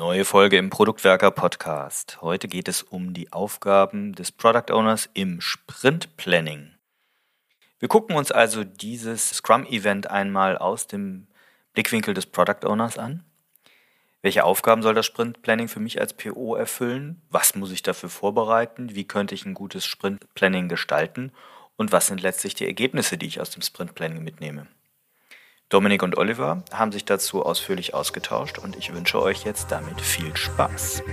Neue Folge im Produktwerker Podcast. Heute geht es um die Aufgaben des Product Owners im Sprint Planning. Wir gucken uns also dieses Scrum Event einmal aus dem Blickwinkel des Product Owners an. Welche Aufgaben soll das Sprint Planning für mich als PO erfüllen? Was muss ich dafür vorbereiten? Wie könnte ich ein gutes Sprint Planning gestalten? Und was sind letztlich die Ergebnisse, die ich aus dem Sprint Planning mitnehme? Dominik und Oliver haben sich dazu ausführlich ausgetauscht und ich wünsche euch jetzt damit viel Spaß.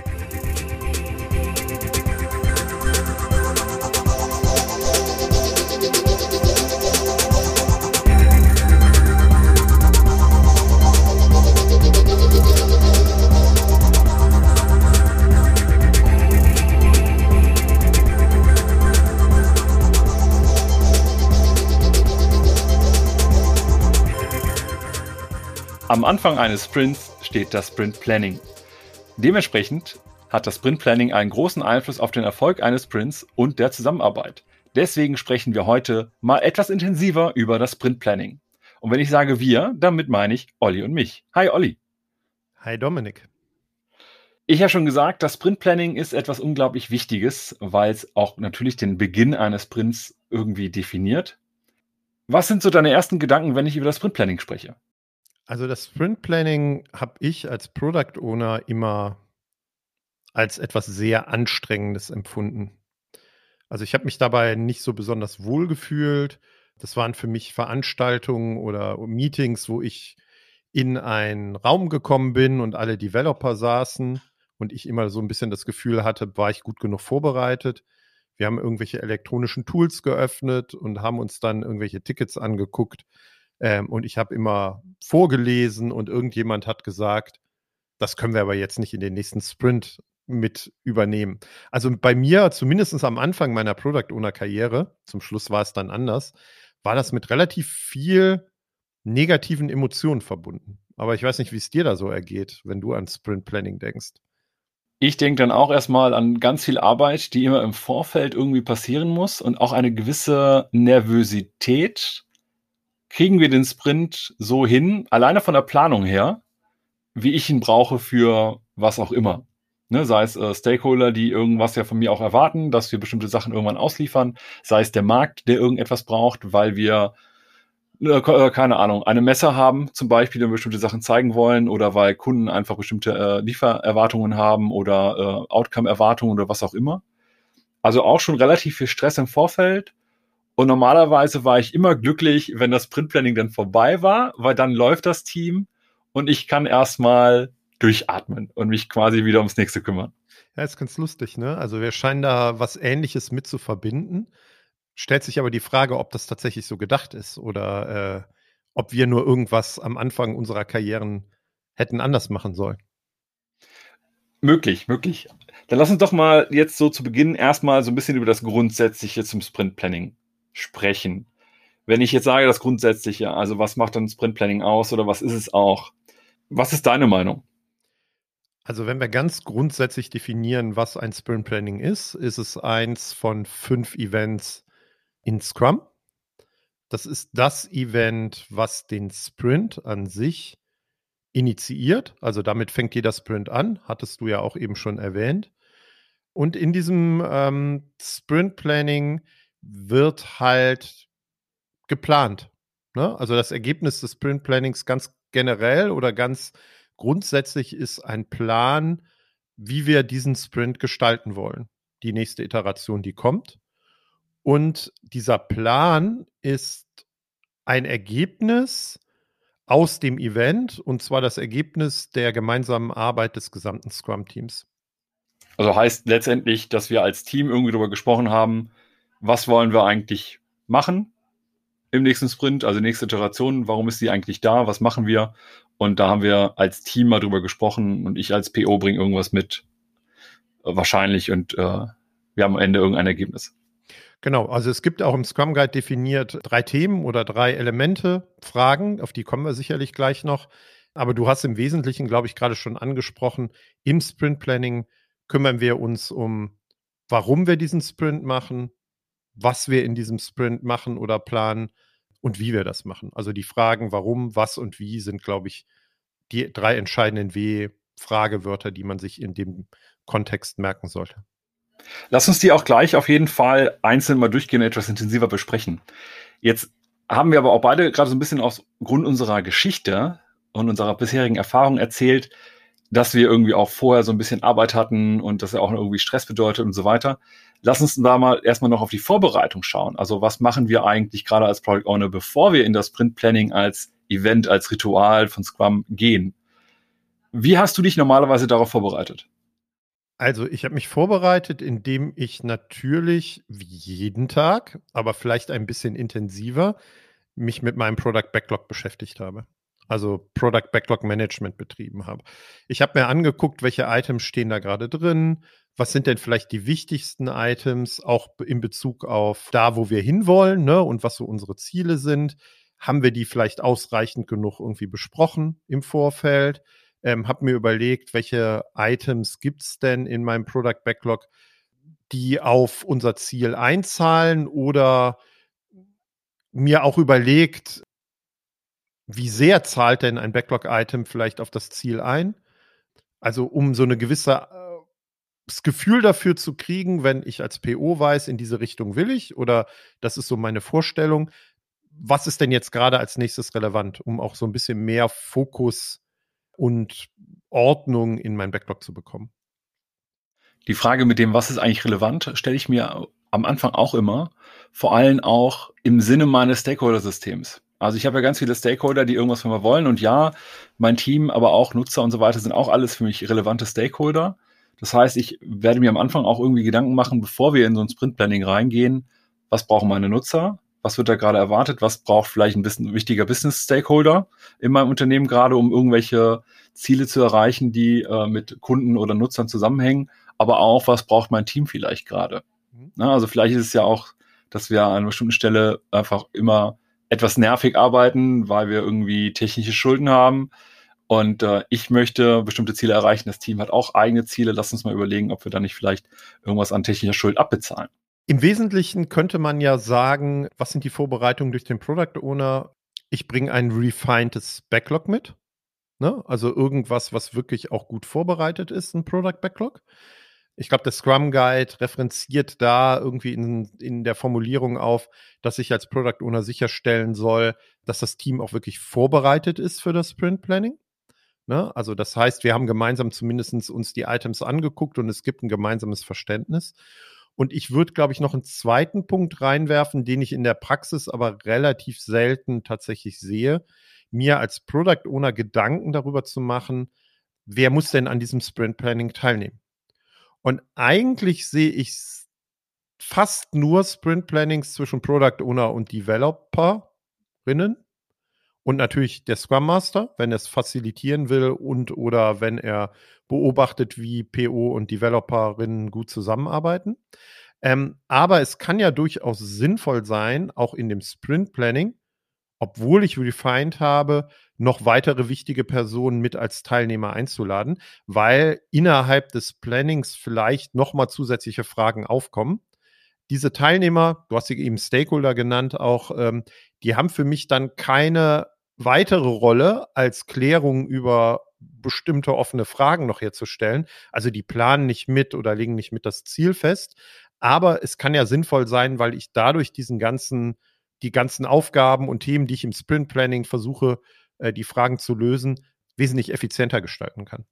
Am Anfang eines Sprints steht das Sprint Planning. Dementsprechend hat das Sprint Planning einen großen Einfluss auf den Erfolg eines Sprints und der Zusammenarbeit. Deswegen sprechen wir heute mal etwas intensiver über das Sprint Planning. Und wenn ich sage wir, damit meine ich Olli und mich. Hi Olli. Hi Dominik. Ich habe schon gesagt, das Sprint Planning ist etwas unglaublich Wichtiges, weil es auch natürlich den Beginn eines Sprints irgendwie definiert. Was sind so deine ersten Gedanken, wenn ich über das Sprint Planning spreche? Also das Sprint Planning habe ich als Product Owner immer als etwas sehr Anstrengendes empfunden. Also ich habe mich dabei nicht so besonders wohl gefühlt. Das waren für mich Veranstaltungen oder Meetings, wo ich in einen Raum gekommen bin und alle Developer saßen und ich immer so ein bisschen das Gefühl hatte, war ich gut genug vorbereitet. Wir haben irgendwelche elektronischen Tools geöffnet und haben uns dann irgendwelche Tickets angeguckt ähm, und ich habe immer vorgelesen und irgendjemand hat gesagt, das können wir aber jetzt nicht in den nächsten Sprint mit übernehmen. Also bei mir, zumindest am Anfang meiner Product Owner Karriere, zum Schluss war es dann anders, war das mit relativ viel negativen Emotionen verbunden. Aber ich weiß nicht, wie es dir da so ergeht, wenn du an Sprint Planning denkst. Ich denke dann auch erstmal an ganz viel Arbeit, die immer im Vorfeld irgendwie passieren muss und auch eine gewisse Nervosität, kriegen wir den Sprint so hin, alleine von der Planung her, wie ich ihn brauche für was auch immer. Ne, sei es äh, Stakeholder, die irgendwas ja von mir auch erwarten, dass wir bestimmte Sachen irgendwann ausliefern, sei es der Markt, der irgendetwas braucht, weil wir äh, äh keine Ahnung, eine Messe haben, zum Beispiel, die bestimmte Sachen zeigen wollen, oder weil Kunden einfach bestimmte äh, Liefererwartungen haben oder äh, Outcome-Erwartungen oder was auch immer. Also auch schon relativ viel Stress im Vorfeld und normalerweise war ich immer glücklich, wenn das Printplanning dann vorbei war, weil dann läuft das Team und ich kann erstmal durchatmen und mich quasi wieder ums nächste kümmern. Ja, ist ganz lustig, ne? Also wir scheinen da was ähnliches mit zu verbinden. Stellt sich aber die Frage, ob das tatsächlich so gedacht ist oder äh, ob wir nur irgendwas am Anfang unserer Karrieren hätten anders machen sollen. Möglich, möglich. Dann lass uns doch mal jetzt so zu Beginn erstmal so ein bisschen über das Grundsätzliche zum Sprint Planning sprechen. Wenn ich jetzt sage, das Grundsätzliche, also was macht dann Sprint Planning aus oder was ist es auch? Was ist deine Meinung? Also wenn wir ganz grundsätzlich definieren, was ein Sprint Planning ist, ist es eins von fünf Events in Scrum. Das ist das Event, was den Sprint an sich initiiert. Also damit fängt jeder Sprint an, hattest du ja auch eben schon erwähnt. Und in diesem ähm, Sprint Planning wird halt geplant. Ne? Also das Ergebnis des Sprint Plannings ganz generell oder ganz grundsätzlich ist ein Plan, wie wir diesen Sprint gestalten wollen. Die nächste Iteration, die kommt. Und dieser Plan ist ein Ergebnis aus dem Event und zwar das Ergebnis der gemeinsamen Arbeit des gesamten Scrum-Teams. Also heißt letztendlich, dass wir als Team irgendwie darüber gesprochen haben, was wollen wir eigentlich machen im nächsten Sprint, also nächste Iteration, warum ist sie eigentlich da, was machen wir? Und da haben wir als Team mal drüber gesprochen und ich als PO bringe irgendwas mit, äh, wahrscheinlich, und äh, wir haben am Ende irgendein Ergebnis. Genau, also es gibt auch im Scrum Guide definiert drei Themen oder drei Elemente, Fragen, auf die kommen wir sicherlich gleich noch. Aber du hast im Wesentlichen, glaube ich, gerade schon angesprochen, im Sprint Planning kümmern wir uns um, warum wir diesen Sprint machen, was wir in diesem Sprint machen oder planen und wie wir das machen. Also die Fragen, warum, was und wie sind, glaube ich, die drei entscheidenden W Fragewörter, die man sich in dem Kontext merken sollte. Lass uns die auch gleich auf jeden Fall einzeln mal durchgehen und etwas intensiver besprechen. Jetzt haben wir aber auch beide gerade so ein bisschen aus Grund unserer Geschichte und unserer bisherigen Erfahrung erzählt, dass wir irgendwie auch vorher so ein bisschen Arbeit hatten und dass er auch irgendwie Stress bedeutet und so weiter. Lass uns da mal erstmal noch auf die Vorbereitung schauen. Also was machen wir eigentlich gerade als Product Owner, bevor wir in das Sprint Planning als Event, als Ritual von Scrum gehen? Wie hast du dich normalerweise darauf vorbereitet? Also ich habe mich vorbereitet, indem ich natürlich wie jeden Tag, aber vielleicht ein bisschen intensiver, mich mit meinem Product Backlog beschäftigt habe also Product Backlog Management betrieben habe. Ich habe mir angeguckt, welche Items stehen da gerade drin, was sind denn vielleicht die wichtigsten Items, auch in Bezug auf da, wo wir hinwollen ne, und was so unsere Ziele sind. Haben wir die vielleicht ausreichend genug irgendwie besprochen im Vorfeld? Ähm, habe mir überlegt, welche Items gibt's denn in meinem Product Backlog, die auf unser Ziel einzahlen oder mir auch überlegt, wie sehr zahlt denn ein Backlog-Item vielleicht auf das Ziel ein? Also um so eine gewisse äh, das Gefühl dafür zu kriegen, wenn ich als PO weiß, in diese Richtung will ich oder das ist so meine Vorstellung. Was ist denn jetzt gerade als nächstes relevant, um auch so ein bisschen mehr Fokus und Ordnung in mein Backlog zu bekommen? Die Frage mit dem, was ist eigentlich relevant, stelle ich mir am Anfang auch immer, vor allem auch im Sinne meines Stakeholder-Systems. Also ich habe ja ganz viele Stakeholder, die irgendwas von mir wollen und ja, mein Team, aber auch Nutzer und so weiter sind auch alles für mich relevante Stakeholder. Das heißt, ich werde mir am Anfang auch irgendwie Gedanken machen, bevor wir in so ein Sprint-Planning reingehen, was brauchen meine Nutzer, was wird da gerade erwartet, was braucht vielleicht ein bisschen wichtiger Business-Stakeholder in meinem Unternehmen gerade, um irgendwelche Ziele zu erreichen, die äh, mit Kunden oder Nutzern zusammenhängen, aber auch, was braucht mein Team vielleicht gerade. Mhm. Na, also vielleicht ist es ja auch, dass wir an einer bestimmten Stelle einfach immer etwas nervig arbeiten, weil wir irgendwie technische Schulden haben. Und äh, ich möchte bestimmte Ziele erreichen. Das Team hat auch eigene Ziele. Lass uns mal überlegen, ob wir da nicht vielleicht irgendwas an technischer Schuld abbezahlen. Im Wesentlichen könnte man ja sagen, was sind die Vorbereitungen durch den Product Owner? Ich bringe ein refinedes Backlog mit. Ne? Also irgendwas, was wirklich auch gut vorbereitet ist, ein Product Backlog. Ich glaube, der Scrum Guide referenziert da irgendwie in, in der Formulierung auf, dass ich als Product Owner sicherstellen soll, dass das Team auch wirklich vorbereitet ist für das Sprint Planning. Ne? Also das heißt, wir haben gemeinsam zumindest uns die Items angeguckt und es gibt ein gemeinsames Verständnis. Und ich würde, glaube ich, noch einen zweiten Punkt reinwerfen, den ich in der Praxis aber relativ selten tatsächlich sehe, mir als Product Owner Gedanken darüber zu machen, wer muss denn an diesem Sprint Planning teilnehmen? Und eigentlich sehe ich fast nur Sprint Plannings zwischen Product Owner und Developerinnen und natürlich der Scrum Master, wenn er es facilitieren will und oder wenn er beobachtet, wie PO und Developerinnen gut zusammenarbeiten. Ähm, aber es kann ja durchaus sinnvoll sein, auch in dem Sprint Planning, obwohl ich refined habe, noch weitere wichtige Personen mit als Teilnehmer einzuladen, weil innerhalb des Plannings vielleicht nochmal zusätzliche Fragen aufkommen. Diese Teilnehmer, du hast sie eben Stakeholder genannt, auch, ähm, die haben für mich dann keine weitere Rolle als Klärung über bestimmte offene Fragen noch herzustellen. Also die planen nicht mit oder legen nicht mit das Ziel fest. Aber es kann ja sinnvoll sein, weil ich dadurch diesen ganzen, die ganzen Aufgaben und Themen, die ich im Sprint Planning versuche äh, die Fragen zu lösen, wesentlich effizienter gestalten kann.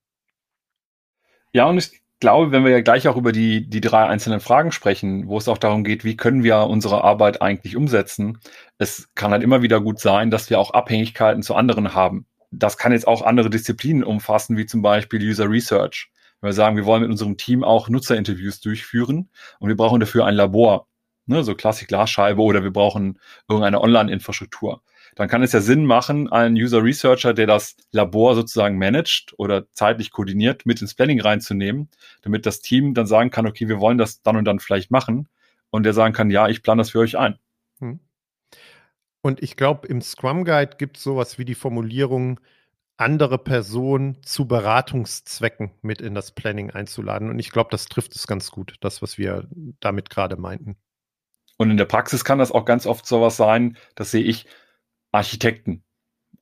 Ja, und ich glaube, wenn wir ja gleich auch über die, die drei einzelnen Fragen sprechen, wo es auch darum geht, wie können wir unsere Arbeit eigentlich umsetzen, es kann halt immer wieder gut sein, dass wir auch Abhängigkeiten zu anderen haben. Das kann jetzt auch andere Disziplinen umfassen, wie zum Beispiel User Research. Wenn wir sagen, wir wollen mit unserem Team auch Nutzerinterviews durchführen und wir brauchen dafür ein Labor, ne, so Klassik Glasscheibe oder wir brauchen irgendeine Online-Infrastruktur dann kann es ja Sinn machen, einen User Researcher, der das Labor sozusagen managt oder zeitlich koordiniert, mit ins Planning reinzunehmen, damit das Team dann sagen kann, okay, wir wollen das dann und dann vielleicht machen und der sagen kann, ja, ich plane das für euch ein. Hm. Und ich glaube, im Scrum Guide gibt es sowas wie die Formulierung, andere Personen zu Beratungszwecken mit in das Planning einzuladen. Und ich glaube, das trifft es ganz gut, das, was wir damit gerade meinten. Und in der Praxis kann das auch ganz oft sowas sein, das sehe ich, Architekten.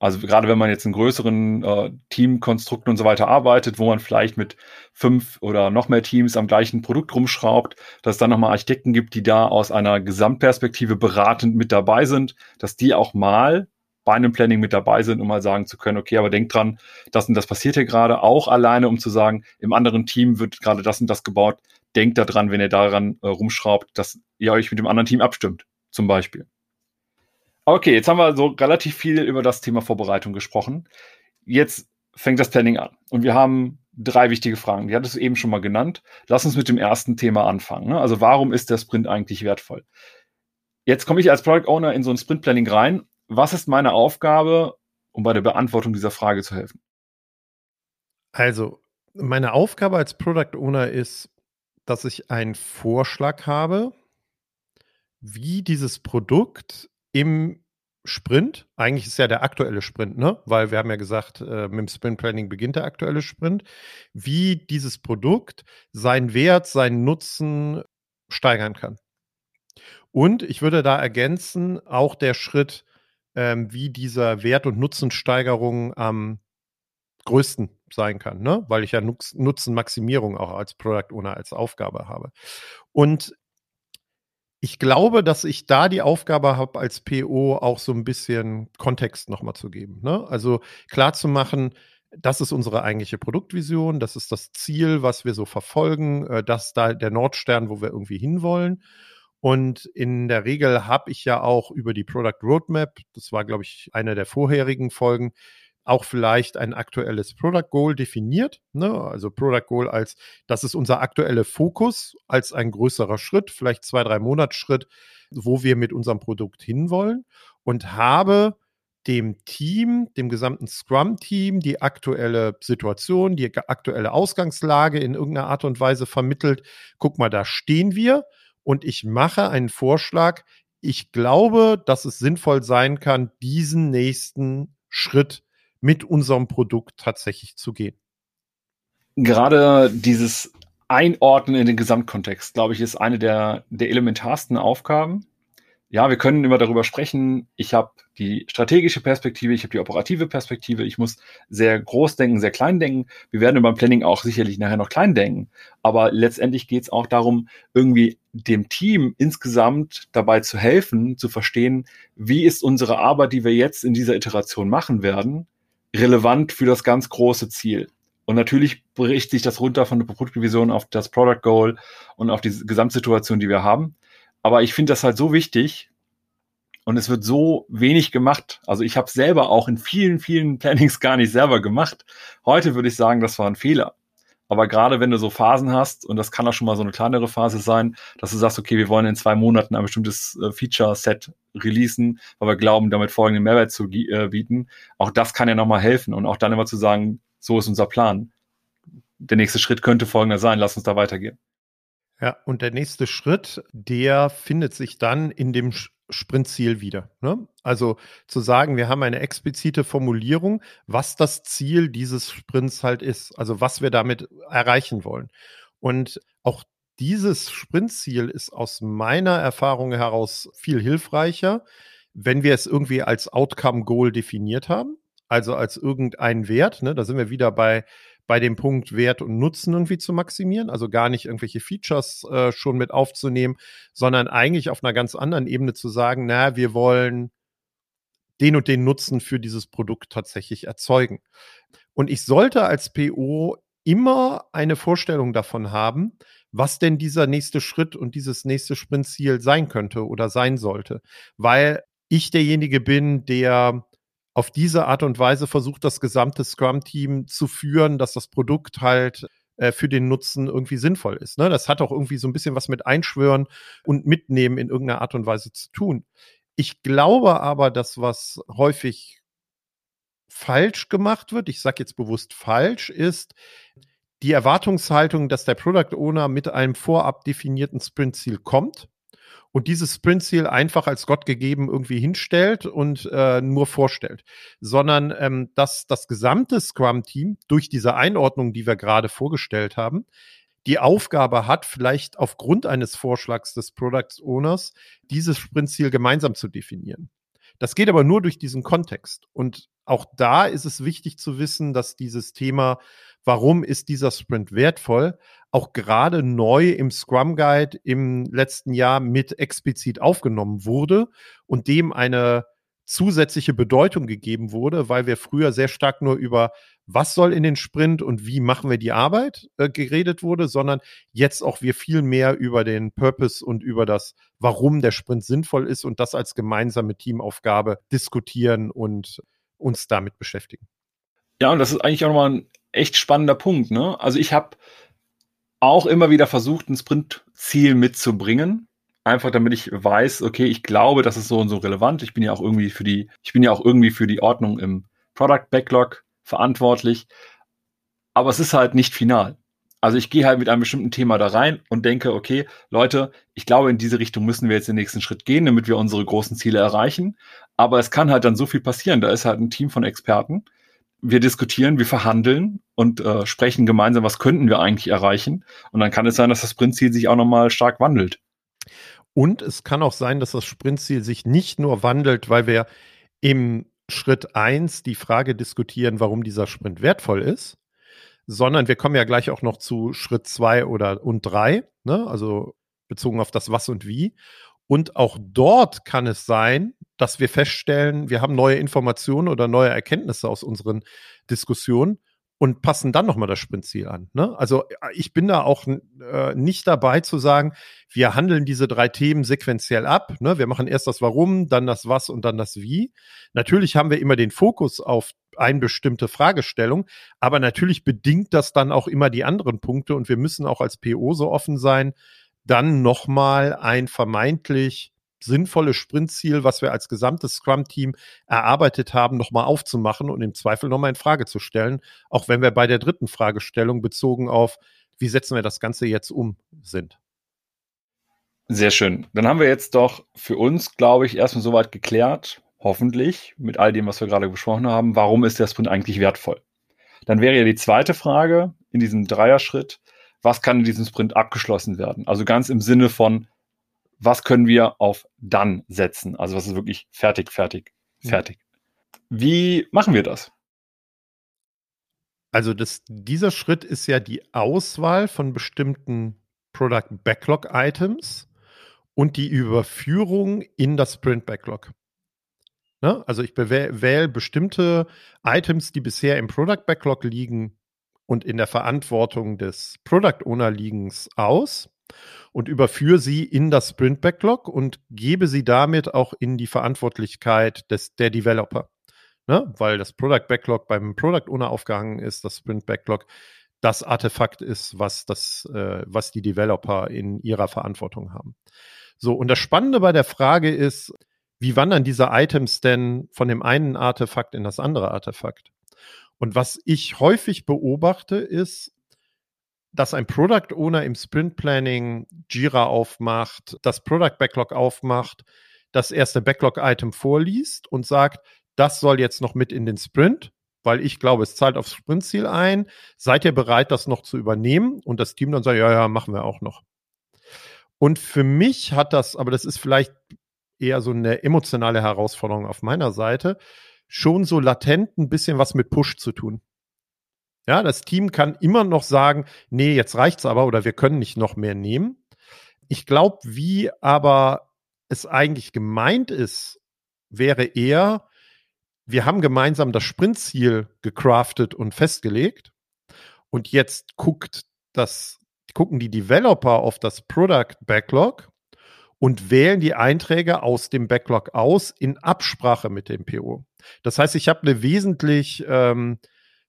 Also gerade wenn man jetzt in größeren äh, Teamkonstrukten und so weiter arbeitet, wo man vielleicht mit fünf oder noch mehr Teams am gleichen Produkt rumschraubt, dass es dann nochmal Architekten gibt, die da aus einer Gesamtperspektive beratend mit dabei sind, dass die auch mal bei einem Planning mit dabei sind, um mal sagen zu können, okay, aber denkt dran, das und das passiert hier gerade, auch alleine, um zu sagen, im anderen Team wird gerade das und das gebaut, denkt daran, wenn ihr daran äh, rumschraubt, dass ihr euch mit dem anderen Team abstimmt, zum Beispiel. Okay, jetzt haben wir so relativ viel über das Thema Vorbereitung gesprochen. Jetzt fängt das Planning an und wir haben drei wichtige Fragen. Die hattest du eben schon mal genannt. Lass uns mit dem ersten Thema anfangen. Ne? Also warum ist der Sprint eigentlich wertvoll? Jetzt komme ich als Product Owner in so ein Sprint Planning rein. Was ist meine Aufgabe, um bei der Beantwortung dieser Frage zu helfen? Also, meine Aufgabe als Product Owner ist, dass ich einen Vorschlag habe, wie dieses Produkt im Sprint, eigentlich ist ja der aktuelle Sprint, ne? Weil wir haben ja gesagt, äh, mit dem Sprint Planning beginnt der aktuelle Sprint, wie dieses Produkt seinen Wert, seinen Nutzen steigern kann. Und ich würde da ergänzen, auch der Schritt, ähm, wie dieser Wert- und Nutzensteigerung am größten sein kann, ne? weil ich ja Nutzenmaximierung auch als Product Owner als Aufgabe habe. Und ich glaube, dass ich da die Aufgabe habe, als PO auch so ein bisschen Kontext nochmal zu geben. Ne? Also klar zu machen, das ist unsere eigentliche Produktvision, das ist das Ziel, was wir so verfolgen, äh, das ist da der Nordstern, wo wir irgendwie hinwollen. Und in der Regel habe ich ja auch über die Product Roadmap, das war, glaube ich, eine der vorherigen Folgen, auch vielleicht ein aktuelles Product Goal definiert. Ne? Also Product Goal als, das ist unser aktueller Fokus, als ein größerer Schritt, vielleicht zwei, drei Monatsschritt, wo wir mit unserem Produkt hinwollen und habe dem Team, dem gesamten Scrum-Team, die aktuelle Situation, die aktuelle Ausgangslage in irgendeiner Art und Weise vermittelt. Guck mal, da stehen wir und ich mache einen Vorschlag. Ich glaube, dass es sinnvoll sein kann, diesen nächsten Schritt mit unserem Produkt tatsächlich zu gehen. Gerade dieses Einordnen in den Gesamtkontext, glaube ich, ist eine der, der elementarsten Aufgaben. Ja, wir können immer darüber sprechen. Ich habe die strategische Perspektive, ich habe die operative Perspektive. Ich muss sehr groß denken, sehr klein denken. Wir werden beim Planning auch sicherlich nachher noch klein denken. Aber letztendlich geht es auch darum, irgendwie dem Team insgesamt dabei zu helfen, zu verstehen, wie ist unsere Arbeit, die wir jetzt in dieser Iteration machen werden, relevant für das ganz große Ziel. Und natürlich bricht sich das runter von der Produktvision auf das Product Goal und auf die Gesamtsituation, die wir haben. Aber ich finde das halt so wichtig und es wird so wenig gemacht. Also ich habe selber auch in vielen, vielen Plannings gar nicht selber gemacht. Heute würde ich sagen, das war ein Fehler. Aber gerade wenn du so Phasen hast, und das kann auch schon mal so eine kleinere Phase sein, dass du sagst, okay, wir wollen in zwei Monaten ein bestimmtes äh, Feature-Set releasen, weil wir glauben, damit folgenden Mehrwert zu äh, bieten, auch das kann ja nochmal helfen. Und auch dann immer zu sagen, so ist unser Plan. Der nächste Schritt könnte folgender sein, lass uns da weitergehen. Ja, und der nächste Schritt, der findet sich dann in dem Sprintziel wieder. Ne? Also zu sagen, wir haben eine explizite Formulierung, was das Ziel dieses Sprints halt ist, also was wir damit erreichen wollen. Und auch dieses Sprintziel ist aus meiner Erfahrung heraus viel hilfreicher, wenn wir es irgendwie als Outcome Goal definiert haben, also als irgendein Wert. Ne? Da sind wir wieder bei bei dem Punkt Wert und Nutzen irgendwie zu maximieren, also gar nicht irgendwelche Features äh, schon mit aufzunehmen, sondern eigentlich auf einer ganz anderen Ebene zu sagen, na, wir wollen den und den Nutzen für dieses Produkt tatsächlich erzeugen. Und ich sollte als PO immer eine Vorstellung davon haben, was denn dieser nächste Schritt und dieses nächste Sprintziel sein könnte oder sein sollte, weil ich derjenige bin, der auf diese Art und Weise versucht das gesamte Scrum-Team zu führen, dass das Produkt halt äh, für den Nutzen irgendwie sinnvoll ist. Ne? Das hat auch irgendwie so ein bisschen was mit Einschwören und Mitnehmen in irgendeiner Art und Weise zu tun. Ich glaube aber, dass was häufig falsch gemacht wird, ich sage jetzt bewusst falsch, ist die Erwartungshaltung, dass der Product Owner mit einem vorab definierten Sprint-Ziel kommt und dieses Sprint-Ziel einfach als Gott gegeben irgendwie hinstellt und äh, nur vorstellt, sondern ähm, dass das gesamte Scrum-Team durch diese Einordnung, die wir gerade vorgestellt haben, die Aufgabe hat, vielleicht aufgrund eines Vorschlags des Product Owners, dieses Sprintziel gemeinsam zu definieren. Das geht aber nur durch diesen Kontext. Und auch da ist es wichtig zu wissen, dass dieses Thema, warum ist dieser Sprint wertvoll, auch gerade neu im Scrum Guide im letzten Jahr mit explizit aufgenommen wurde und dem eine zusätzliche Bedeutung gegeben wurde, weil wir früher sehr stark nur über was soll in den Sprint und wie machen wir die Arbeit äh, geredet wurde, sondern jetzt auch wir viel mehr über den Purpose und über das, warum der Sprint sinnvoll ist und das als gemeinsame Teamaufgabe diskutieren und uns damit beschäftigen. Ja, und das ist eigentlich auch nochmal ein echt spannender Punkt. Ne? Also ich habe auch immer wieder versucht, ein Sprintziel mitzubringen. Einfach damit ich weiß, okay, ich glaube, das ist so und so relevant. Ich bin ja auch irgendwie für die, ich bin ja auch irgendwie für die Ordnung im Product Backlog verantwortlich. Aber es ist halt nicht final. Also ich gehe halt mit einem bestimmten Thema da rein und denke, okay, Leute, ich glaube, in diese Richtung müssen wir jetzt den nächsten Schritt gehen, damit wir unsere großen Ziele erreichen. Aber es kann halt dann so viel passieren. Da ist halt ein Team von Experten. Wir diskutieren, wir verhandeln und äh, sprechen gemeinsam, was könnten wir eigentlich erreichen. Und dann kann es sein, dass das Sprintziel sich auch nochmal stark wandelt. Und es kann auch sein, dass das Sprintziel sich nicht nur wandelt, weil wir im Schritt eins die Frage diskutieren, warum dieser Sprint wertvoll ist, sondern wir kommen ja gleich auch noch zu Schritt zwei oder und drei, ne? also bezogen auf das Was und Wie. Und auch dort kann es sein, dass wir feststellen, wir haben neue Informationen oder neue Erkenntnisse aus unseren Diskussionen und passen dann nochmal das Sprintziel an. Ne? Also äh, ich bin da auch äh, nicht dabei zu sagen, wir handeln diese drei Themen sequenziell ab. Ne? Wir machen erst das Warum, dann das Was und dann das Wie. Natürlich haben wir immer den Fokus auf eine bestimmte Fragestellung, aber natürlich bedingt das dann auch immer die anderen Punkte und wir müssen auch als PO so offen sein, dann nochmal ein vermeintlich sinnvolle Sprintziel, was wir als gesamtes Scrum-Team erarbeitet haben, nochmal aufzumachen und im Zweifel nochmal in Frage zu stellen, auch wenn wir bei der dritten Fragestellung bezogen auf, wie setzen wir das Ganze jetzt um, sind. Sehr schön. Dann haben wir jetzt doch für uns, glaube ich, erstmal soweit geklärt, hoffentlich, mit all dem, was wir gerade besprochen haben, warum ist der Sprint eigentlich wertvoll? Dann wäre ja die zweite Frage in diesem Dreierschritt, was kann in diesem Sprint abgeschlossen werden? Also ganz im Sinne von, was können wir auf dann setzen? Also was ist wirklich fertig, fertig, fertig. Ja. Wie machen wir das? Also das, dieser Schritt ist ja die Auswahl von bestimmten Product Backlog Items und die Überführung in das Sprint Backlog. Ne? Also ich wähle bestimmte Items, die bisher im Product Backlog liegen und in der Verantwortung des Product Owner liegens aus und überführe sie in das Sprint Backlog und gebe sie damit auch in die Verantwortlichkeit des, der Developer. Ne? Weil das Product Backlog beim Product Owner aufgehangen ist, das Sprint Backlog das Artefakt ist, was das, äh, was die Developer in ihrer Verantwortung haben. So, und das Spannende bei der Frage ist, wie wandern diese Items denn von dem einen Artefakt in das andere Artefakt? Und was ich häufig beobachte, ist, dass ein Product Owner im Sprint Planning Jira aufmacht, das Product Backlog aufmacht, das erste Backlog-Item vorliest und sagt, das soll jetzt noch mit in den Sprint, weil ich glaube, es zahlt aufs Sprintziel ein. Seid ihr bereit, das noch zu übernehmen? Und das Team dann sagt, ja, ja, machen wir auch noch. Und für mich hat das, aber das ist vielleicht eher so eine emotionale Herausforderung auf meiner Seite, schon so latent ein bisschen was mit Push zu tun. Ja, das Team kann immer noch sagen, nee, jetzt reicht's aber oder wir können nicht noch mehr nehmen. Ich glaube, wie aber es eigentlich gemeint ist, wäre eher, wir haben gemeinsam das Sprintziel gecraftet und festgelegt und jetzt guckt das, gucken die Developer auf das Product Backlog und wählen die Einträge aus dem Backlog aus in Absprache mit dem PO. Das heißt, ich habe eine wesentlich ähm,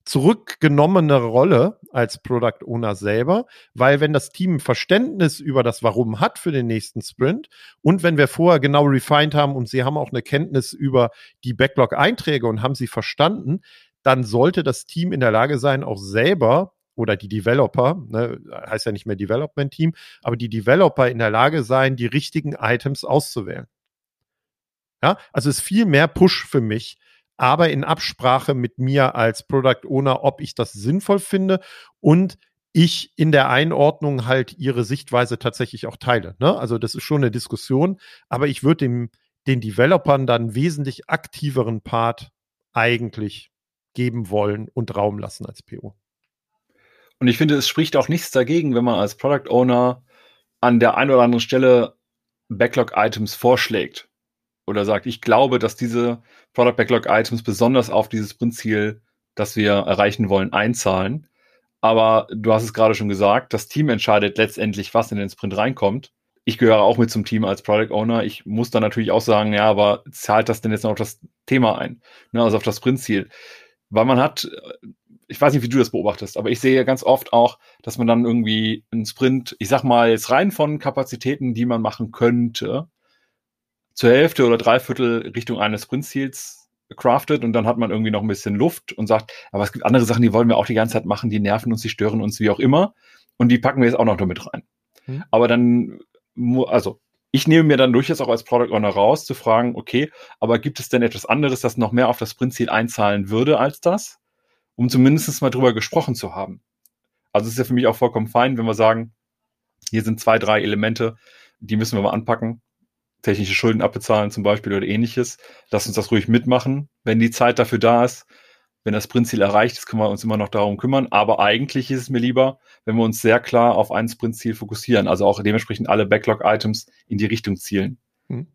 zurückgenommene Rolle als Product Owner selber, weil wenn das Team Verständnis über das Warum hat für den nächsten Sprint und wenn wir vorher genau refined haben und sie haben auch eine Kenntnis über die Backlog-Einträge und haben sie verstanden, dann sollte das Team in der Lage sein, auch selber oder die Developer, ne, heißt ja nicht mehr Development Team, aber die Developer in der Lage sein, die richtigen Items auszuwählen. Ja, also es ist viel mehr Push für mich, aber in Absprache mit mir als Product Owner, ob ich das sinnvoll finde und ich in der Einordnung halt ihre Sichtweise tatsächlich auch teile. Ne? Also das ist schon eine Diskussion, aber ich würde dem den Developern dann wesentlich aktiveren Part eigentlich geben wollen und Raum lassen als PO. Und ich finde, es spricht auch nichts dagegen, wenn man als Product Owner an der einen oder anderen Stelle Backlog-Items vorschlägt oder sagt, ich glaube, dass diese Product Backlog Items besonders auf dieses Sprintziel, das wir erreichen wollen, einzahlen. Aber du hast es gerade schon gesagt, das Team entscheidet letztendlich, was in den Sprint reinkommt. Ich gehöre auch mit zum Team als Product Owner. Ich muss dann natürlich auch sagen, ja, aber zahlt das denn jetzt noch auf das Thema ein? Ne, also auf das Sprintziel. Weil man hat, ich weiß nicht, wie du das beobachtest, aber ich sehe ganz oft auch, dass man dann irgendwie einen Sprint, ich sag mal jetzt rein von Kapazitäten, die man machen könnte, zur Hälfte oder Dreiviertel Richtung eines Sprintziels craftet und dann hat man irgendwie noch ein bisschen Luft und sagt, aber es gibt andere Sachen, die wollen wir auch die ganze Zeit machen, die nerven uns, die stören uns, wie auch immer. Und die packen wir jetzt auch noch damit rein. Mhm. Aber dann, also ich nehme mir dann durchaus auch als Product Owner raus, zu fragen, okay, aber gibt es denn etwas anderes, das noch mehr auf das Sprintziel einzahlen würde als das? Um zumindest mal drüber gesprochen zu haben. Also es ist ja für mich auch vollkommen fein, wenn wir sagen, hier sind zwei, drei Elemente, die müssen wir mal anpacken technische Schulden abbezahlen zum Beispiel oder ähnliches. Lass uns das ruhig mitmachen, wenn die Zeit dafür da ist. Wenn das Sprintziel erreicht ist, können wir uns immer noch darum kümmern. Aber eigentlich ist es mir lieber, wenn wir uns sehr klar auf ein Sprintziel fokussieren. Also auch dementsprechend alle Backlog-Items in die Richtung zielen. Hm.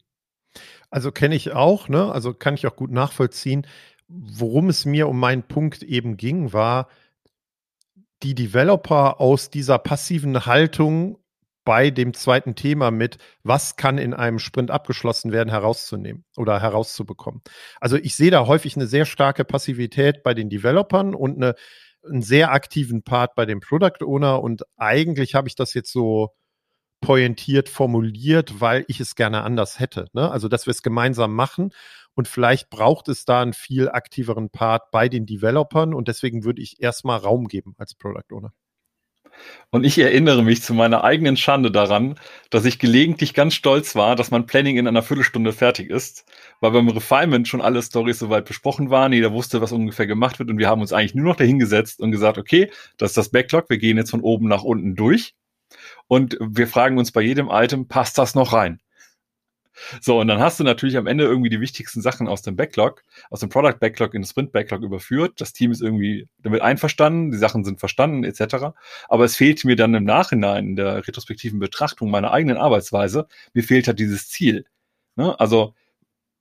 Also kenne ich auch, ne? Also kann ich auch gut nachvollziehen. Worum es mir um meinen Punkt eben ging, war, die Developer aus dieser passiven Haltung bei dem zweiten Thema mit, was kann in einem Sprint abgeschlossen werden, herauszunehmen oder herauszubekommen. Also ich sehe da häufig eine sehr starke Passivität bei den Developern und eine, einen sehr aktiven Part bei dem Product Owner und eigentlich habe ich das jetzt so pointiert formuliert, weil ich es gerne anders hätte. Ne? Also, dass wir es gemeinsam machen und vielleicht braucht es da einen viel aktiveren Part bei den Developern und deswegen würde ich erstmal Raum geben als Product Owner. Und ich erinnere mich zu meiner eigenen Schande daran, dass ich gelegentlich ganz stolz war, dass mein Planning in einer Viertelstunde fertig ist, weil beim Refinement schon alle Stories soweit besprochen waren, jeder wusste, was ungefähr gemacht wird und wir haben uns eigentlich nur noch dahingesetzt und gesagt, okay, das ist das Backlog, wir gehen jetzt von oben nach unten durch und wir fragen uns bei jedem Item, passt das noch rein? So, und dann hast du natürlich am Ende irgendwie die wichtigsten Sachen aus dem Backlog, aus dem Product Backlog in den Sprint Backlog überführt. Das Team ist irgendwie damit einverstanden, die Sachen sind verstanden, etc. Aber es fehlt mir dann im Nachhinein in der retrospektiven Betrachtung meiner eigenen Arbeitsweise, mir fehlt halt dieses Ziel. Ne? Also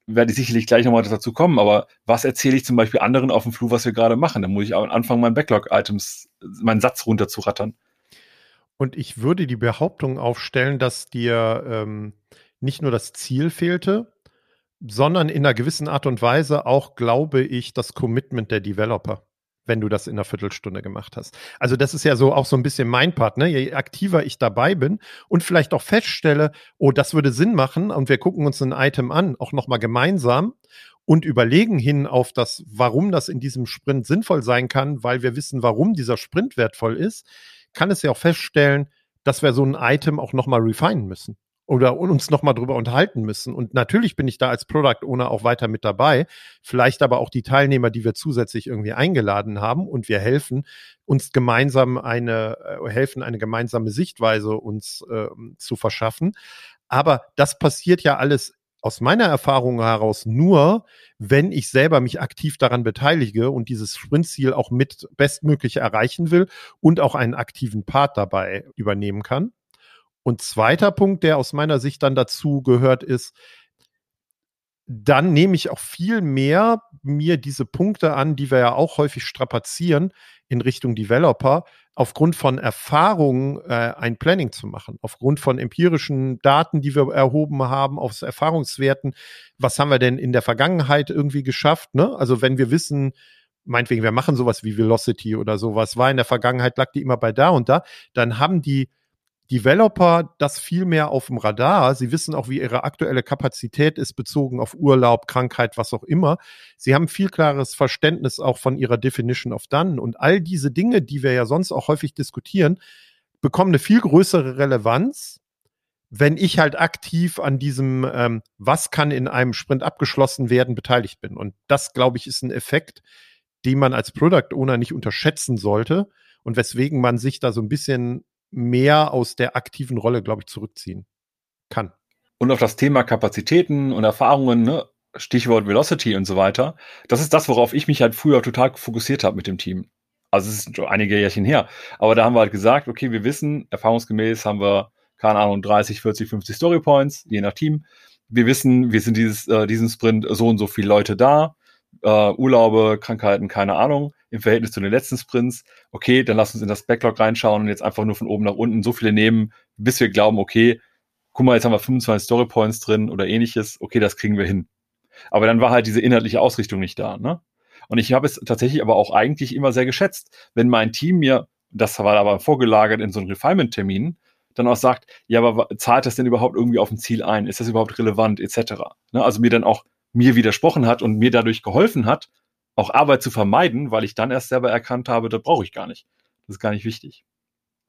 werde ich sicherlich gleich nochmal dazu kommen, aber was erzähle ich zum Beispiel anderen auf dem Flur, was wir gerade machen? Dann muss ich anfangen, meinen Backlog-Items, meinen Satz runterzurattern. Und ich würde die Behauptung aufstellen, dass dir ähm, nicht nur das Ziel fehlte, sondern in einer gewissen Art und Weise auch, glaube ich, das Commitment der Developer, wenn du das in einer Viertelstunde gemacht hast. Also das ist ja so auch so ein bisschen mein Part, ne? Je aktiver ich dabei bin und vielleicht auch feststelle, oh, das würde Sinn machen und wir gucken uns ein Item an, auch nochmal gemeinsam und überlegen hin auf das, warum das in diesem Sprint sinnvoll sein kann, weil wir wissen, warum dieser Sprint wertvoll ist, kann es ja auch feststellen, dass wir so ein Item auch nochmal refinen müssen oder uns nochmal drüber unterhalten müssen. Und natürlich bin ich da als Product Owner auch weiter mit dabei. Vielleicht aber auch die Teilnehmer, die wir zusätzlich irgendwie eingeladen haben und wir helfen, uns gemeinsam eine, äh, helfen, eine gemeinsame Sichtweise uns äh, zu verschaffen. Aber das passiert ja alles aus meiner Erfahrung heraus nur, wenn ich selber mich aktiv daran beteilige und dieses Sprintziel auch mit bestmöglich erreichen will und auch einen aktiven Part dabei übernehmen kann. Und zweiter Punkt, der aus meiner Sicht dann dazu gehört, ist, dann nehme ich auch viel mehr mir diese Punkte an, die wir ja auch häufig strapazieren in Richtung Developer, aufgrund von Erfahrungen äh, ein Planning zu machen, aufgrund von empirischen Daten, die wir erhoben haben, aus Erfahrungswerten. Was haben wir denn in der Vergangenheit irgendwie geschafft? Ne? Also wenn wir wissen, meinetwegen, wir machen sowas wie Velocity oder sowas, war in der Vergangenheit, lag die immer bei da und da, dann haben die Developer das viel mehr auf dem Radar. Sie wissen auch, wie ihre aktuelle Kapazität ist, bezogen auf Urlaub, Krankheit, was auch immer. Sie haben viel klares Verständnis auch von ihrer Definition of Done. Und all diese Dinge, die wir ja sonst auch häufig diskutieren, bekommen eine viel größere Relevanz, wenn ich halt aktiv an diesem, ähm, was kann in einem Sprint abgeschlossen werden, beteiligt bin. Und das, glaube ich, ist ein Effekt, den man als Product Owner nicht unterschätzen sollte und weswegen man sich da so ein bisschen mehr aus der aktiven Rolle, glaube ich, zurückziehen kann. Und auf das Thema Kapazitäten und Erfahrungen, ne, Stichwort Velocity und so weiter. Das ist das, worauf ich mich halt früher total fokussiert habe mit dem Team. Also es ist schon einige Jährchen her. Aber da haben wir halt gesagt, okay, wir wissen, erfahrungsgemäß haben wir, keine Ahnung, 30, 40, 50 Story Points, je nach Team. Wir wissen, wir sind dieses, äh, diesen Sprint so und so viele Leute da. Äh, Urlaube, Krankheiten, keine Ahnung, im Verhältnis zu den letzten Sprints. Okay, dann lass uns in das Backlog reinschauen und jetzt einfach nur von oben nach unten so viele nehmen, bis wir glauben, okay, guck mal, jetzt haben wir 25 Story Points drin oder ähnliches. Okay, das kriegen wir hin. Aber dann war halt diese inhaltliche Ausrichtung nicht da. Ne? Und ich habe es tatsächlich aber auch eigentlich immer sehr geschätzt, wenn mein Team mir, das war aber vorgelagert in so einem Refinement-Termin, dann auch sagt, ja, aber zahlt das denn überhaupt irgendwie auf ein Ziel ein? Ist das überhaupt relevant, etc. Ne? Also mir dann auch mir widersprochen hat und mir dadurch geholfen hat, auch Arbeit zu vermeiden, weil ich dann erst selber erkannt habe, das brauche ich gar nicht. Das ist gar nicht wichtig.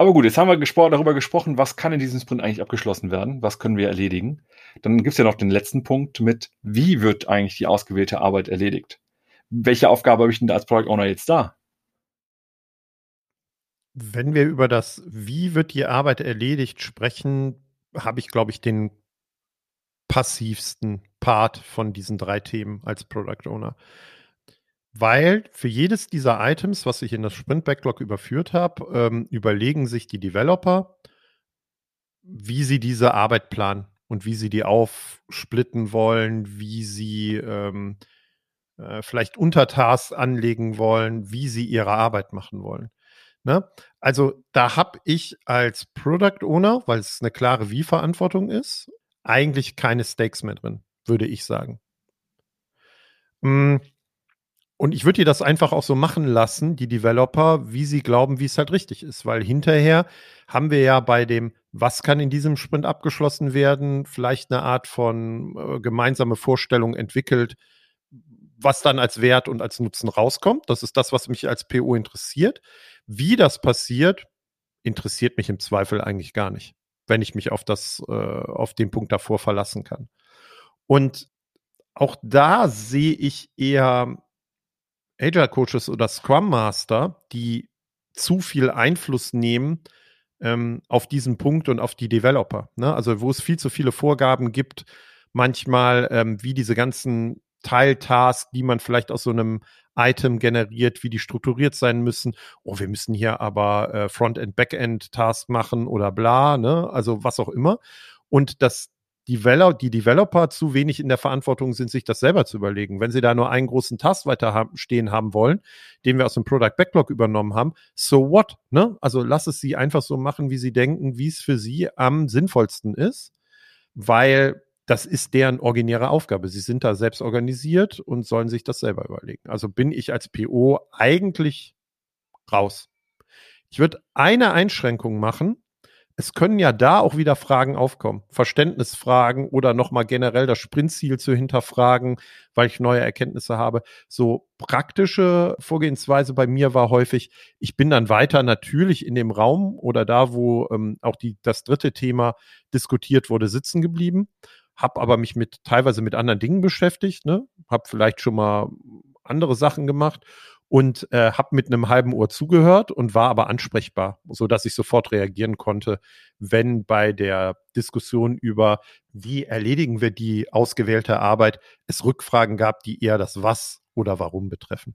Aber gut, jetzt haben wir gespor darüber gesprochen, was kann in diesem Sprint eigentlich abgeschlossen werden, was können wir erledigen. Dann gibt es ja noch den letzten Punkt mit, wie wird eigentlich die ausgewählte Arbeit erledigt? Welche Aufgabe habe ich denn da als Product Owner jetzt da? Wenn wir über das, wie wird die Arbeit erledigt, sprechen, habe ich, glaube ich, den passivsten Part von diesen drei Themen als Product Owner. Weil für jedes dieser Items, was ich in das Sprint Backlog überführt habe, ähm, überlegen sich die Developer, wie sie diese Arbeit planen und wie sie die aufsplitten wollen, wie sie ähm, äh, vielleicht Untertasks anlegen wollen, wie sie ihre Arbeit machen wollen. Ne? Also da habe ich als Product Owner, weil es eine klare Wie-Verantwortung ist, eigentlich keine Stakes mehr drin, würde ich sagen. Hm, und ich würde dir das einfach auch so machen lassen, die Developer, wie sie glauben, wie es halt richtig ist. Weil hinterher haben wir ja bei dem, was kann in diesem Sprint abgeschlossen werden, vielleicht eine Art von äh, gemeinsame Vorstellung entwickelt, was dann als Wert und als Nutzen rauskommt. Das ist das, was mich als PO interessiert. Wie das passiert, interessiert mich im Zweifel eigentlich gar nicht, wenn ich mich auf das, äh, auf den Punkt davor verlassen kann. Und auch da sehe ich eher Agile Coaches oder Scrum Master, die zu viel Einfluss nehmen ähm, auf diesen Punkt und auf die Developer. Ne? Also wo es viel zu viele Vorgaben gibt, manchmal ähm, wie diese ganzen Teiltasks, die man vielleicht aus so einem Item generiert, wie die strukturiert sein müssen. Oh, wir müssen hier aber äh, Frontend, Backend Task machen oder bla, ne? Also was auch immer. Und das Develop, die Developer zu wenig in der Verantwortung sind, sich das selber zu überlegen. Wenn sie da nur einen großen Task weiter haben, stehen haben wollen, den wir aus dem Product Backlog übernommen haben, so what? Ne? Also lass es sie einfach so machen, wie sie denken, wie es für sie am sinnvollsten ist, weil das ist deren originäre Aufgabe. Sie sind da selbst organisiert und sollen sich das selber überlegen. Also bin ich als PO eigentlich raus. Ich würde eine Einschränkung machen, es können ja da auch wieder Fragen aufkommen. Verständnisfragen oder nochmal generell das Sprintziel zu hinterfragen, weil ich neue Erkenntnisse habe. So praktische Vorgehensweise bei mir war häufig, ich bin dann weiter natürlich in dem Raum oder da, wo ähm, auch die, das dritte Thema diskutiert wurde, sitzen geblieben, habe aber mich mit teilweise mit anderen Dingen beschäftigt, ne? habe vielleicht schon mal andere Sachen gemacht und äh, habe mit einem halben Ohr zugehört und war aber ansprechbar, so dass ich sofort reagieren konnte, wenn bei der Diskussion über wie erledigen wir die ausgewählte Arbeit es Rückfragen gab, die eher das Was oder Warum betreffen.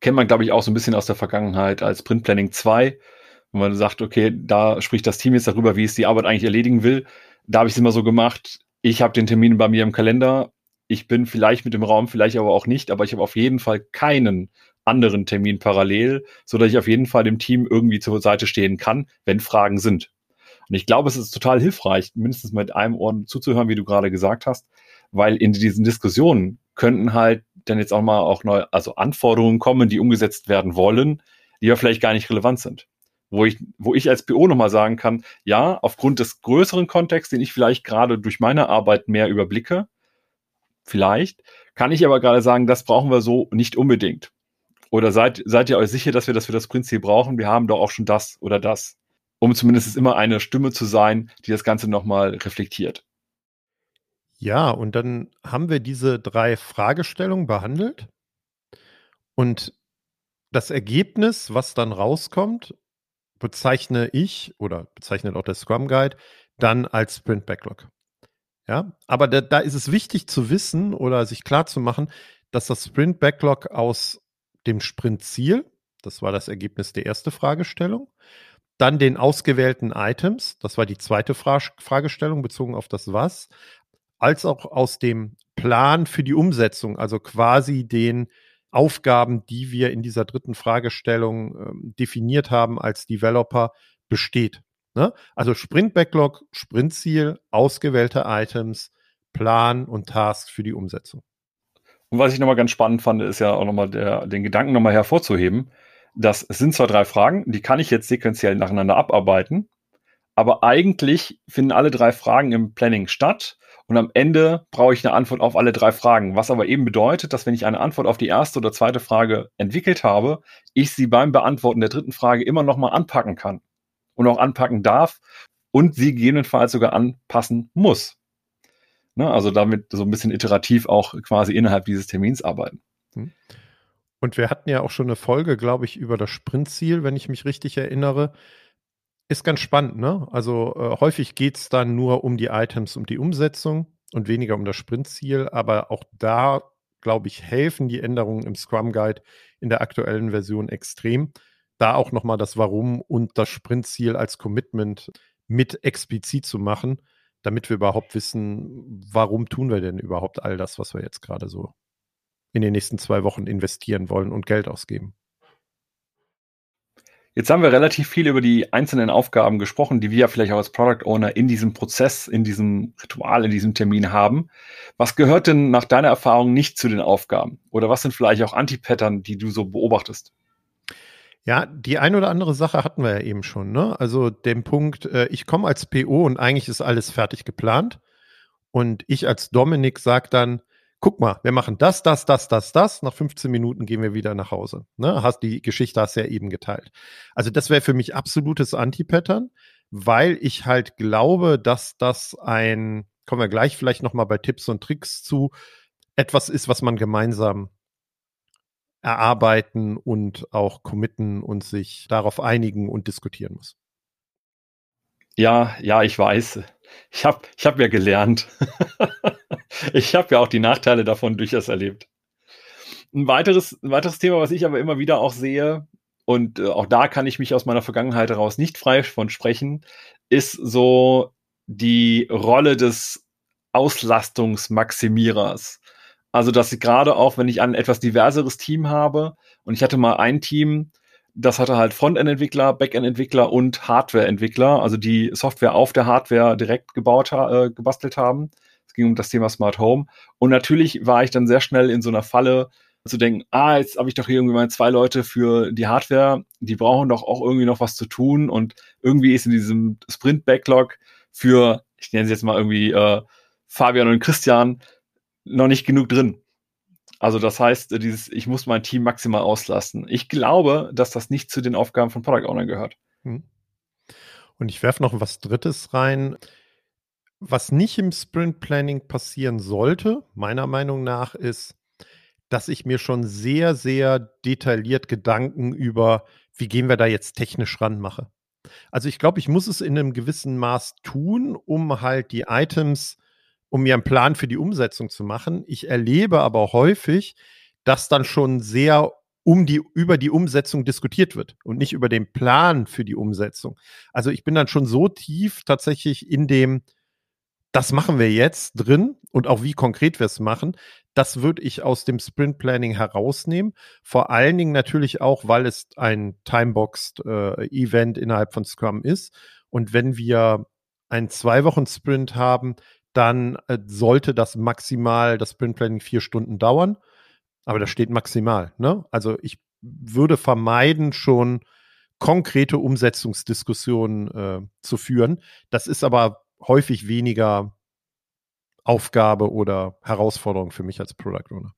Kennt man, glaube ich, auch so ein bisschen aus der Vergangenheit als Print Planning 2, wo man sagt, okay, da spricht das Team jetzt darüber, wie es die Arbeit eigentlich erledigen will. Da habe ich es immer so gemacht, ich habe den Termin bei mir im Kalender, ich bin vielleicht mit dem Raum, vielleicht aber auch nicht, aber ich habe auf jeden Fall keinen anderen Termin parallel, so dass ich auf jeden Fall dem Team irgendwie zur Seite stehen kann, wenn Fragen sind. Und ich glaube, es ist total hilfreich, mindestens mit einem Ohr zuzuhören, wie du gerade gesagt hast, weil in diesen Diskussionen könnten halt dann jetzt auch mal auch neue, also Anforderungen kommen, die umgesetzt werden wollen, die ja vielleicht gar nicht relevant sind. Wo ich, wo ich als PO nochmal sagen kann, ja, aufgrund des größeren Kontexts, den ich vielleicht gerade durch meine Arbeit mehr überblicke, vielleicht. Kann ich aber gerade sagen, das brauchen wir so nicht unbedingt. Oder seid, seid ihr euch sicher, dass wir das für das Prinzip brauchen? Wir haben doch auch schon das oder das. Um zumindest immer eine Stimme zu sein, die das Ganze nochmal reflektiert. Ja, und dann haben wir diese drei Fragestellungen behandelt. Und das Ergebnis, was dann rauskommt, bezeichne ich oder bezeichnet auch der Scrum Guide dann als Sprint Backlog. Ja, aber da, da ist es wichtig zu wissen oder sich klar zu machen, dass das Sprint Backlog aus dem Sprint-Ziel, das war das Ergebnis der ersten Fragestellung, dann den ausgewählten Items, das war die zweite Fra Fragestellung bezogen auf das Was, als auch aus dem Plan für die Umsetzung, also quasi den Aufgaben, die wir in dieser dritten Fragestellung ähm, definiert haben als Developer, besteht. Ne? Also Sprint Backlog, Sprintziel, ausgewählte Items, Plan und Task für die Umsetzung. Und was ich nochmal ganz spannend fand, ist ja auch nochmal den Gedanken nochmal hervorzuheben, dass es sind zwar drei Fragen, die kann ich jetzt sequenziell nacheinander abarbeiten, aber eigentlich finden alle drei Fragen im Planning statt und am Ende brauche ich eine Antwort auf alle drei Fragen, was aber eben bedeutet, dass wenn ich eine Antwort auf die erste oder zweite Frage entwickelt habe, ich sie beim Beantworten der dritten Frage immer nochmal anpacken kann und auch anpacken darf und sie gegebenenfalls sogar anpassen muss. Ne? Also damit so ein bisschen iterativ auch quasi innerhalb dieses Termins arbeiten. Hm. Und wir hatten ja auch schon eine Folge, glaube ich, über das Sprintziel, wenn ich mich richtig erinnere. Ist ganz spannend, ne? Also äh, häufig geht es dann nur um die Items, um die Umsetzung und weniger um das Sprintziel. Aber auch da, glaube ich, helfen die Änderungen im Scrum Guide in der aktuellen Version extrem, da auch nochmal das Warum und das Sprintziel als Commitment mit explizit zu machen, damit wir überhaupt wissen, warum tun wir denn überhaupt all das, was wir jetzt gerade so in den nächsten zwei Wochen investieren wollen und Geld ausgeben. Jetzt haben wir relativ viel über die einzelnen Aufgaben gesprochen, die wir vielleicht auch als Product Owner in diesem Prozess, in diesem Ritual, in diesem Termin haben. Was gehört denn nach deiner Erfahrung nicht zu den Aufgaben? Oder was sind vielleicht auch Anti-Pattern, die du so beobachtest? Ja, die ein oder andere Sache hatten wir ja eben schon. Ne? Also den Punkt, äh, ich komme als PO und eigentlich ist alles fertig geplant. Und ich als Dominik sage dann, guck mal, wir machen das, das, das, das, das. Nach 15 Minuten gehen wir wieder nach Hause. Ne? Hast die Geschichte hast du ja eben geteilt. Also das wäre für mich absolutes Anti-Pattern, weil ich halt glaube, dass das ein, kommen wir gleich vielleicht nochmal bei Tipps und Tricks zu, etwas ist, was man gemeinsam erarbeiten und auch committen und sich darauf einigen und diskutieren muss. Ja, ja, ich weiß. Ich habe ich hab ja gelernt. ich habe ja auch die Nachteile davon durchaus erlebt. Ein weiteres, ein weiteres Thema, was ich aber immer wieder auch sehe, und äh, auch da kann ich mich aus meiner Vergangenheit heraus nicht frei von sprechen, ist so die Rolle des Auslastungsmaximierers. Also, dass gerade auch, wenn ich ein etwas diverseres Team habe und ich hatte mal ein Team, das hatte halt Frontend-Entwickler, Backend-Entwickler und Hardware-Entwickler, also die Software auf der Hardware direkt gebaut, äh, gebastelt haben. Es ging um das Thema Smart Home. Und natürlich war ich dann sehr schnell in so einer Falle, zu denken, ah, jetzt habe ich doch hier irgendwie mal zwei Leute für die Hardware, die brauchen doch auch irgendwie noch was zu tun und irgendwie ist in diesem Sprint-Backlog für, ich nenne sie jetzt mal irgendwie äh, Fabian und Christian, noch nicht genug drin. Also das heißt, dieses, ich muss mein Team maximal auslasten. Ich glaube, dass das nicht zu den Aufgaben von Product Owner gehört. Hm. Und ich werfe noch was Drittes rein. Was nicht im Sprint Planning passieren sollte, meiner Meinung nach, ist, dass ich mir schon sehr, sehr detailliert Gedanken über, wie gehen wir da jetzt technisch ran mache. Also ich glaube, ich muss es in einem gewissen Maß tun, um halt die Items um mir einen Plan für die Umsetzung zu machen. Ich erlebe aber häufig, dass dann schon sehr um die, über die Umsetzung diskutiert wird und nicht über den Plan für die Umsetzung. Also ich bin dann schon so tief tatsächlich in dem, das machen wir jetzt drin und auch wie konkret wir es machen. Das würde ich aus dem Sprint Planning herausnehmen. Vor allen Dingen natürlich auch, weil es ein Timeboxed äh, Event innerhalb von Scrum ist. Und wenn wir einen zwei Wochen Sprint haben, dann äh, sollte das maximal, das Sprint Planning vier Stunden dauern. Aber da steht maximal. Ne? Also ich würde vermeiden, schon konkrete Umsetzungsdiskussionen äh, zu führen. Das ist aber häufig weniger Aufgabe oder Herausforderung für mich als Product Owner.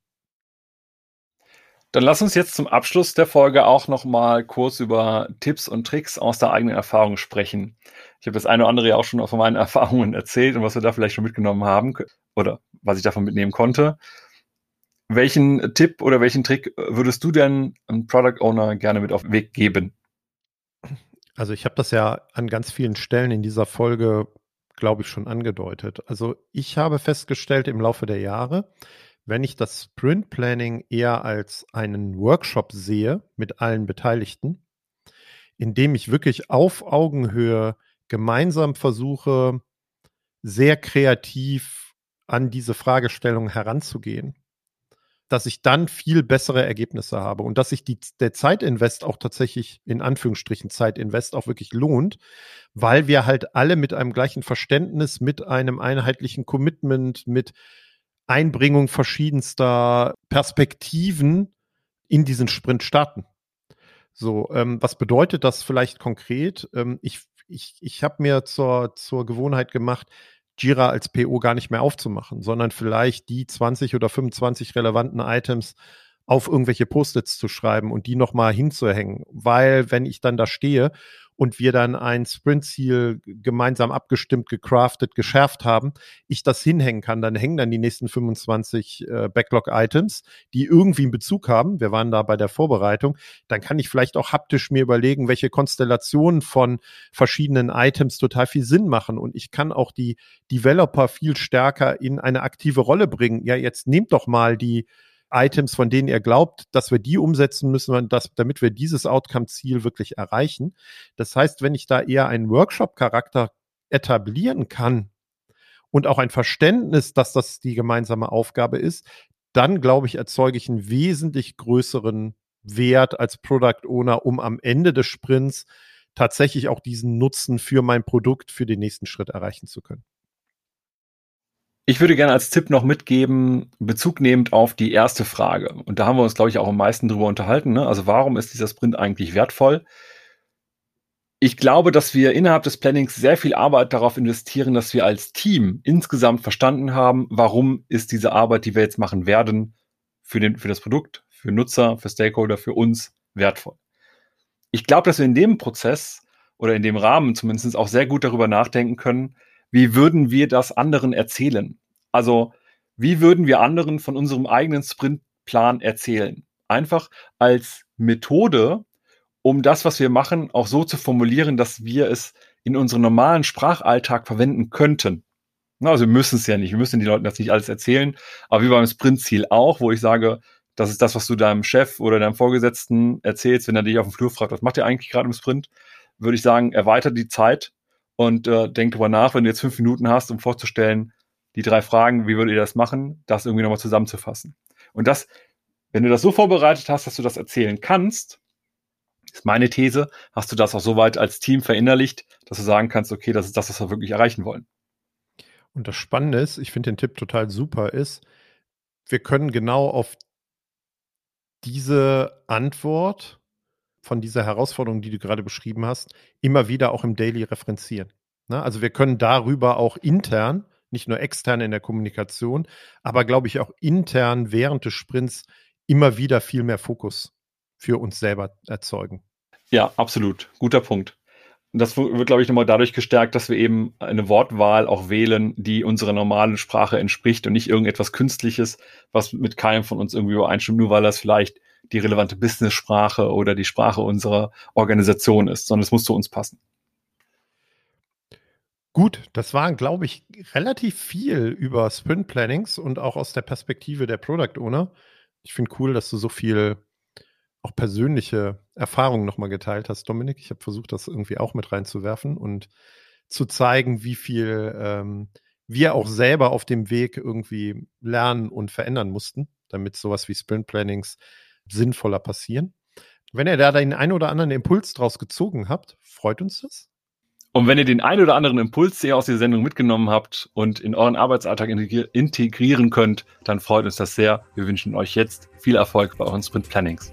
Dann lass uns jetzt zum Abschluss der Folge auch noch mal kurz über Tipps und Tricks aus der eigenen Erfahrung sprechen. Ich habe das eine oder andere ja auch schon von meinen Erfahrungen erzählt und was wir da vielleicht schon mitgenommen haben oder was ich davon mitnehmen konnte. Welchen Tipp oder welchen Trick würdest du denn einem Product Owner gerne mit auf den Weg geben? Also ich habe das ja an ganz vielen Stellen in dieser Folge, glaube ich, schon angedeutet. Also ich habe festgestellt im Laufe der Jahre, wenn ich das Sprint Planning eher als einen Workshop sehe mit allen Beteiligten, in dem ich wirklich auf Augenhöhe gemeinsam versuche, sehr kreativ an diese Fragestellung heranzugehen, dass ich dann viel bessere Ergebnisse habe und dass sich die, der Zeitinvest auch tatsächlich in Anführungsstrichen Zeitinvest auch wirklich lohnt, weil wir halt alle mit einem gleichen Verständnis, mit einem einheitlichen Commitment, mit Einbringung verschiedenster Perspektiven in diesen Sprint starten. So, ähm, was bedeutet das vielleicht konkret? Ähm, ich ich, ich habe mir zur, zur Gewohnheit gemacht, Jira als PO gar nicht mehr aufzumachen, sondern vielleicht die 20 oder 25 relevanten Items auf irgendwelche Post-its zu schreiben und die nochmal hinzuhängen. Weil wenn ich dann da stehe und wir dann ein Sprint-Ziel gemeinsam abgestimmt, gecraftet, geschärft haben, ich das hinhängen kann, dann hängen dann die nächsten 25 äh, Backlog-Items, die irgendwie einen Bezug haben. Wir waren da bei der Vorbereitung. Dann kann ich vielleicht auch haptisch mir überlegen, welche Konstellationen von verschiedenen Items total viel Sinn machen. Und ich kann auch die Developer viel stärker in eine aktive Rolle bringen. Ja, jetzt nehmt doch mal die Items, von denen ihr glaubt, dass wir die umsetzen müssen, dass, damit wir dieses Outcome-Ziel wirklich erreichen. Das heißt, wenn ich da eher einen Workshop-Charakter etablieren kann und auch ein Verständnis, dass das die gemeinsame Aufgabe ist, dann glaube ich, erzeuge ich einen wesentlich größeren Wert als Product Owner, um am Ende des Sprints tatsächlich auch diesen Nutzen für mein Produkt für den nächsten Schritt erreichen zu können. Ich würde gerne als Tipp noch mitgeben, Bezug nehmend auf die erste Frage. Und da haben wir uns, glaube ich, auch am meisten drüber unterhalten. Ne? Also warum ist dieser Sprint eigentlich wertvoll? Ich glaube, dass wir innerhalb des Plannings sehr viel Arbeit darauf investieren, dass wir als Team insgesamt verstanden haben, warum ist diese Arbeit, die wir jetzt machen werden, für, den, für das Produkt, für Nutzer, für Stakeholder, für uns wertvoll. Ich glaube, dass wir in dem Prozess oder in dem Rahmen zumindest auch sehr gut darüber nachdenken können, wie würden wir das anderen erzählen? Also, wie würden wir anderen von unserem eigenen Sprintplan erzählen? Einfach als Methode, um das, was wir machen, auch so zu formulieren, dass wir es in unserem normalen Sprachalltag verwenden könnten. Also wir müssen es ja nicht, wir müssen den Leuten das nicht alles erzählen, aber wie beim Sprintziel auch, wo ich sage, das ist das, was du deinem Chef oder deinem Vorgesetzten erzählst, wenn er dich auf dem Flur fragt, was macht ihr eigentlich gerade im Sprint, würde ich sagen, erweitert die Zeit und äh, denk drüber nach, wenn du jetzt fünf Minuten hast, um vorzustellen, die drei Fragen, wie würdet ihr das machen, das irgendwie nochmal zusammenzufassen. Und das, wenn du das so vorbereitet hast, dass du das erzählen kannst, ist meine These, hast du das auch soweit als Team verinnerlicht, dass du sagen kannst, okay, das ist das, was wir wirklich erreichen wollen. Und das Spannende ist, ich finde den Tipp total super, ist, wir können genau auf diese Antwort von dieser Herausforderung, die du gerade beschrieben hast, immer wieder auch im Daily referenzieren. Ne? Also wir können darüber auch intern, nicht nur extern in der Kommunikation, aber glaube ich auch intern während des Sprints immer wieder viel mehr Fokus für uns selber erzeugen. Ja, absolut. Guter Punkt. Das wird, glaube ich, nochmal dadurch gestärkt, dass wir eben eine Wortwahl auch wählen, die unserer normalen Sprache entspricht und nicht irgendetwas Künstliches, was mit keinem von uns irgendwie übereinstimmt, nur weil das vielleicht die relevante Business-Sprache oder die Sprache unserer Organisation ist, sondern es muss zu uns passen. Gut, das waren, glaube ich, relativ viel über Sprint Plannings und auch aus der Perspektive der Product Owner. Ich finde cool, dass du so viel auch persönliche Erfahrungen nochmal geteilt hast, Dominik. Ich habe versucht, das irgendwie auch mit reinzuwerfen und zu zeigen, wie viel ähm, wir auch selber auf dem Weg irgendwie lernen und verändern mussten, damit sowas wie Sprint Plannings sinnvoller passieren. Wenn ihr da den einen oder anderen Impuls draus gezogen habt, freut uns das. Und wenn ihr den einen oder anderen Impuls hier aus der Sendung mitgenommen habt und in euren Arbeitsalltag integrieren könnt, dann freut uns das sehr. Wir wünschen euch jetzt viel Erfolg bei euren Sprint Plannings.